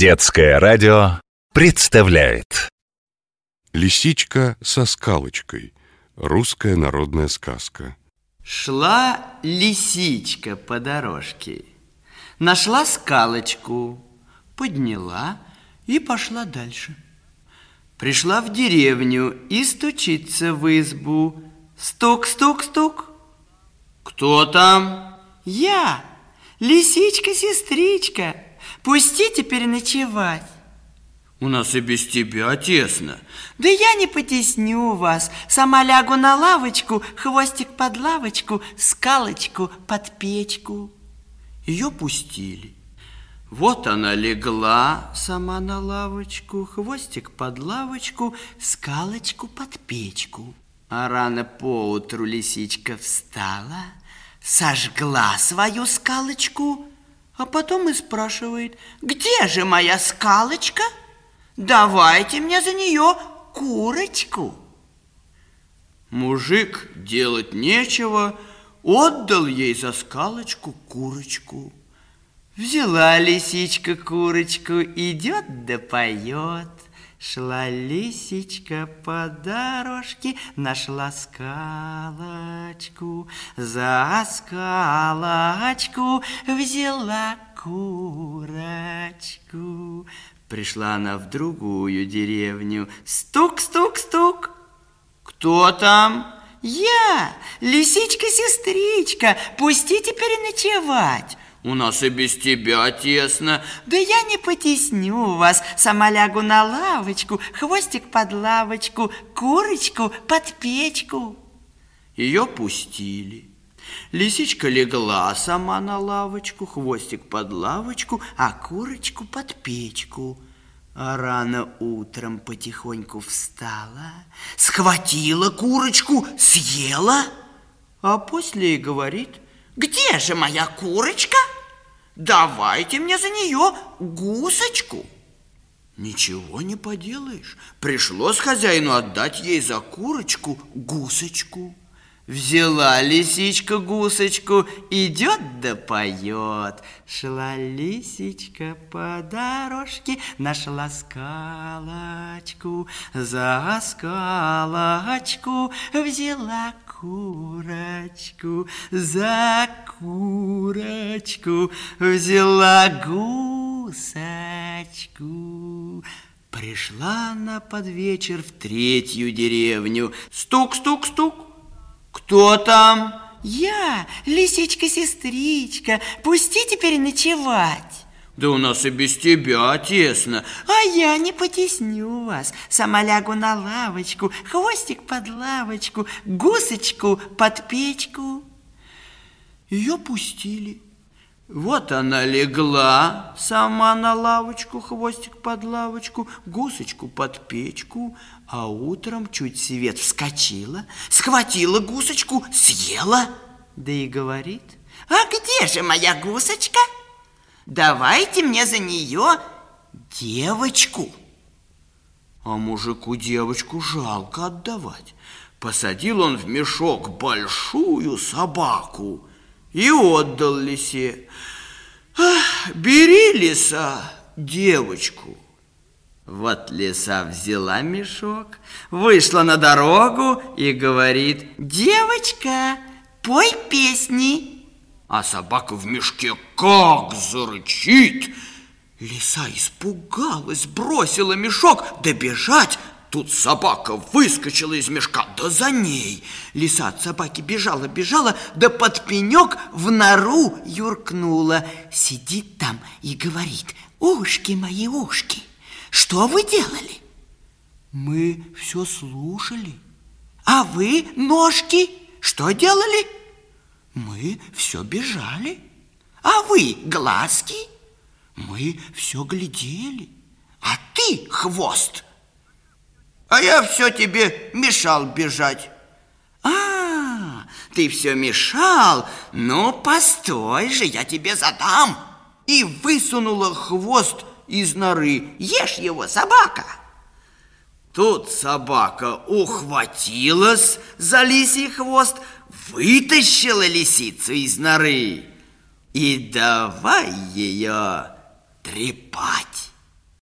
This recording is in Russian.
Детское радио представляет Лисичка со скалочкой. Русская народная сказка. Шла лисичка по дорожке, нашла скалочку, подняла и пошла дальше. Пришла в деревню и стучится в избу. Стук, стук, стук. Кто там? Я, лисичка-сестричка. Пустите переночевать. У нас и без тебя тесно. Да я не потесню вас. Сама лягу на лавочку, хвостик под лавочку, скалочку под печку. Ее пустили. Вот она легла сама на лавочку, хвостик под лавочку, скалочку под печку. А рано поутру лисичка встала, сожгла свою скалочку, а потом и спрашивает, где же моя скалочка? Давайте мне за нее курочку. Мужик делать нечего, отдал ей за скалочку курочку. Взяла лисичка курочку, идет да поет. Шла лисичка по дорожке, нашла скалочку, за скалочку взяла курочку. Пришла она в другую деревню. Стук, стук, стук. Кто там? Я, лисичка-сестричка, пустите переночевать. У нас и без тебя тесно. Да я не потесню вас. Сама лягу на лавочку, хвостик под лавочку, курочку под печку. Ее пустили. Лисичка легла сама на лавочку, хвостик под лавочку, а курочку под печку. А рано утром потихоньку встала, схватила курочку, съела, а после и говорит, где же моя курочка? Давайте мне за нее гусочку. Ничего не поделаешь. Пришлось хозяину отдать ей за курочку гусочку. Взяла лисичка гусочку, идет да поет. Шла лисичка по дорожке, нашла скалочку, за скалочку взяла курочку, за курочку взяла гусочку. Пришла она под вечер в третью деревню. Стук, стук, стук. Кто там? Я, лисичка-сестричка. Пусти теперь ночевать. Да у нас и без тебя тесно. А я не потесню вас. Сама лягу на лавочку, хвостик под лавочку, гусочку под печку. Ее пустили. Вот она легла сама на лавочку, хвостик под лавочку, гусочку под печку, а утром чуть свет вскочила, схватила гусочку, съела, да и говорит, а где же моя гусочка? Давайте мне за нее девочку. А мужику девочку жалко отдавать. Посадил он в мешок большую собаку, и отдал лисе. Бери, лиса, девочку. Вот лиса взяла мешок, вышла на дорогу и говорит, девочка, пой песни. А собака в мешке как зарычит. Лиса испугалась, бросила мешок, добежать, Тут собака выскочила из мешка, да за ней. Лиса от собаки бежала, бежала, да под пенек в нору юркнула. Сидит там и говорит, ушки мои, ушки, что вы делали? Мы все слушали. А вы, ножки, что делали? Мы все бежали. А вы, глазки? Мы все глядели. А ты, хвост, а я все тебе мешал бежать. А, ты все мешал? Ну, постой же, я тебе задам. И высунула хвост из норы. Ешь его, собака. Тут собака ухватилась за лисий хвост, вытащила лисицу из норы и давай ее трепать.